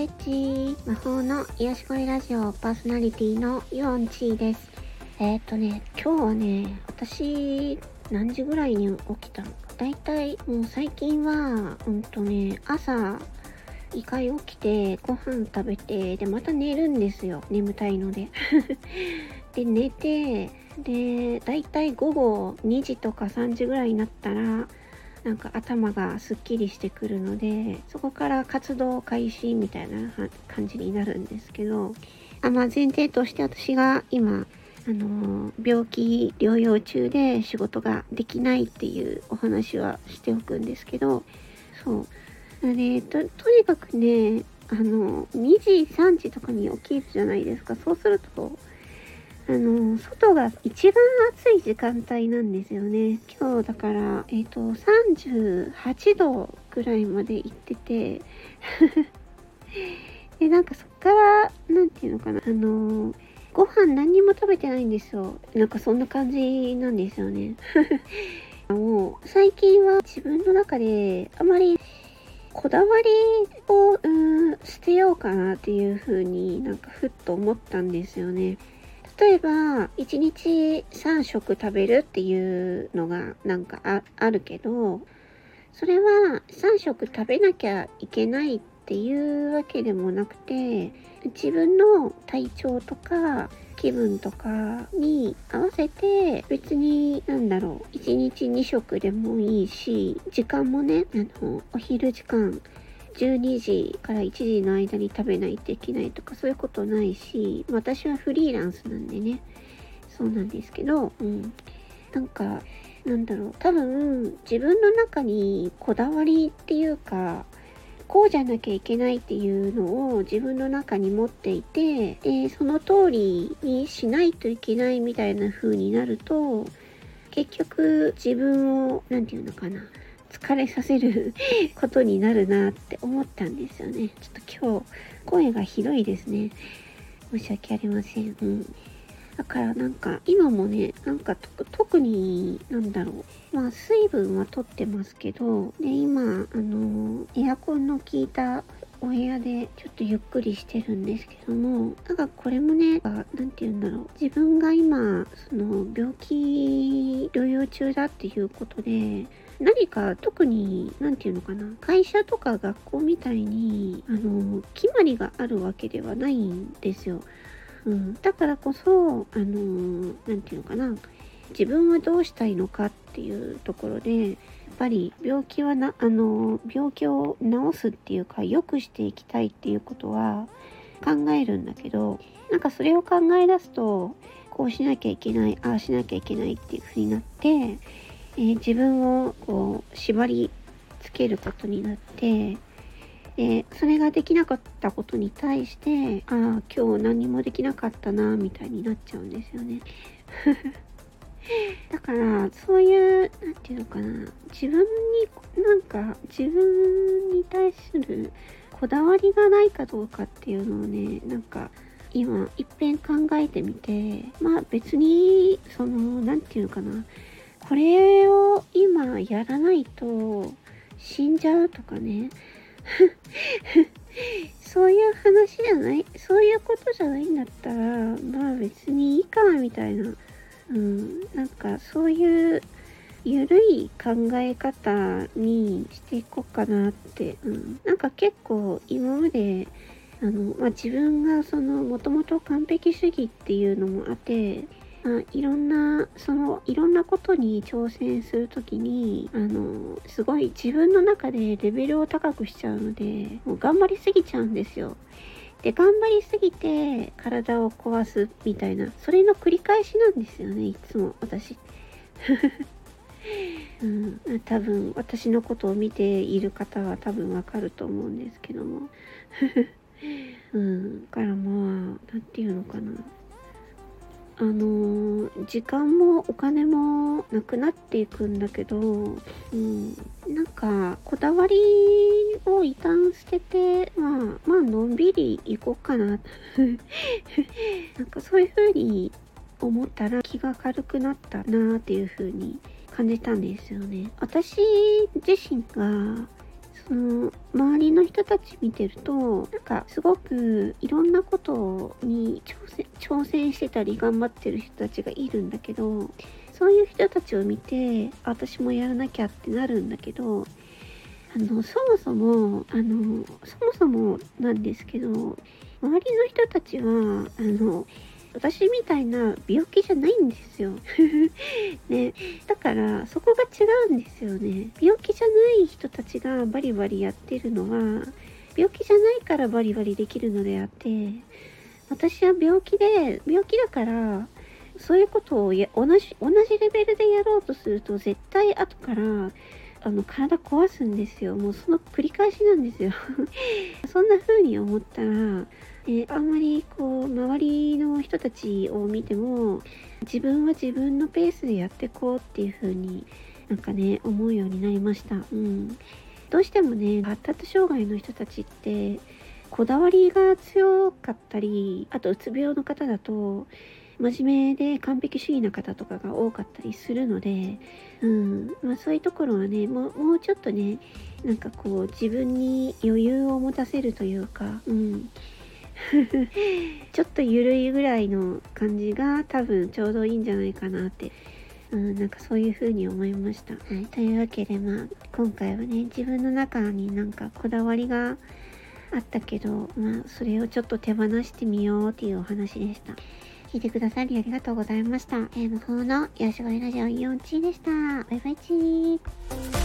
レッジ魔法の癒し声ラジオパーソナリティのユオンチーです。えっ、ー、とね、今日はね、私、何時ぐらいに起きたの？だいたいもう最近は、うんとね、朝、一回起きて、ご飯食べて、で、また寝るんですよ。眠たいので。で、寝て、で、だいたい午後2時とか3時ぐらいになったら、なんか頭がすっきりしてくるのでそこから活動開始みたいな感じになるんですけどあまあ前提として私が今あの病気療養中で仕事ができないっていうお話はしておくんですけどそう。でととにかくねあの2時3時とかに起きるじゃないですか。そうするとあの、外が一番暑い時間帯なんですよね。今日だから、えっ、ー、と、38度ぐらいまで行ってて で、なんかそっから、なんていうのかな、あの、ご飯何にも食べてないんですよ。なんかそんな感じなんですよね。もう、最近は自分の中であまりこだわりを、うん、捨てようかなっていう風になんかふっと思ったんですよね。例えば、1日3食食べるっていうのがなんかあるけど、それは3食食べなきゃいけないっていうわけでもなくて、自分の体調とか気分とかに合わせて別になんだろう、1日2食でもいいし、時間もね、あの、お昼時間12時から1時の間に食べないといけないとかそういうことないし私はフリーランスなんでね。そうなんですけど、うん、なんかなんだろう。多分自分の中にこだわりっていうかこうじゃなきゃいけないっていうのを自分の中に持っていてでその通りにしないといけないみたいな風になると結局自分を何て言うのかな。疲れさせることになるなって思ったんですよね。ちょっと今日声がひどいですね。申し訳ありません。うん。だからなんか今もね、なんか特になんだろう。まあ水分はとってますけど、で今、あのエアコンの効いたお部屋でちょっとゆっくりしてるんですけども、なんかこれもね、何て言うんだろう。自分が今、その病気療養中だっていうことで、何か特に、何て言うのかな、会社とか学校みたいに、あの、決まりがあるわけではないんですよ。うん。だからこそ、あの、何て言うのかな、自分はどうしたいのかっていうところで、やっぱり病気はな、あの、病気を治すっていうか、良くしていきたいっていうことは考えるんだけど、なんかそれを考え出すと、こうしなきゃいけない、ああしなきゃいけないっていう風になって、えー、自分をこう縛りつけることになってでそれができなかったことに対してああ今日何もできなかったなみたいになっちゃうんですよね。だからそういう何て言うのかな。自分になんか自分に対するこだわりがないかどうかっていうのをねなんか今いっぺん考えてみてまあ別にその何て言うのかな。これを今やらないと死んじゃうとかね。そういう話じゃないそういうことじゃないんだったらまあ別にいいかみたいな。うんなんかそういうゆるい考え方にしていこうかなって、うん、なんか結構今まであの、まあ、自分がそのもともと完璧主義っていうのもあってあ、いろんなそのいろんなことに挑戦する時にあのすごい自分の中でレベルを高くしちゃうのでもう頑張りすぎちゃうんですよ。で頑張りすぎて体を壊すみたいなそれの繰り返しなんですよねいつも私。うん、多分私のことを見ている方は多分わかると思うんですけども。うん、だからまあ何て言うのかなあの時間もお金もなくなっていくんだけど、うん、なんかこだわりを一旦捨ててまあまあのんびり行こうかな。なんかそういう風に思ったら気が軽くなったなっていう風に感じたんですよね。私自身がの周りの人たち見てるとなんかすごくいろんなことに挑戦挑戦してたり頑張ってる人たちがいるんだけどそういう人たちを見て私もやらなきゃってなるんだけどあのそもそもあのそもそもなんですけど周りの人たちはあの私みたいな病気じゃないんですよ。ね。だから、そこが違うんですよね。病気じゃない人たちがバリバリやってるのは、病気じゃないからバリバリできるのであって、私は病気で、病気だから、そういうことをや同じ、同じレベルでやろうとすると、絶対後から、あの、体壊すんですよ。もうその繰り返しなんですよ。そんな風に思ったら、えあんまりこう周りの人たちを見ても自分は自分のペースでやっていこうっていう風になんかね思うようになりました。うん、どうしてもね発達障害の人たちってこだわりが強かったりあとうつ病の方だと真面目で完璧主義な方とかが多かったりするので、うん。まあ、そういうところはねもうもうちょっとねなんかこう自分に余裕を持たせるというか、うん、ちょっとゆるいぐらいの感じが多分ちょうどいいんじゃないかなって、うん、なんかそういう風に思いました。はい、というわけでまあ今回はね自分の中になんかこだわりがあったけど、まあそれをちょっと手放してみようっていうお話でした。聞いてくださりありがとうございました。えー、無風のヤシゴリラジオ4チーでした。バイバイチー。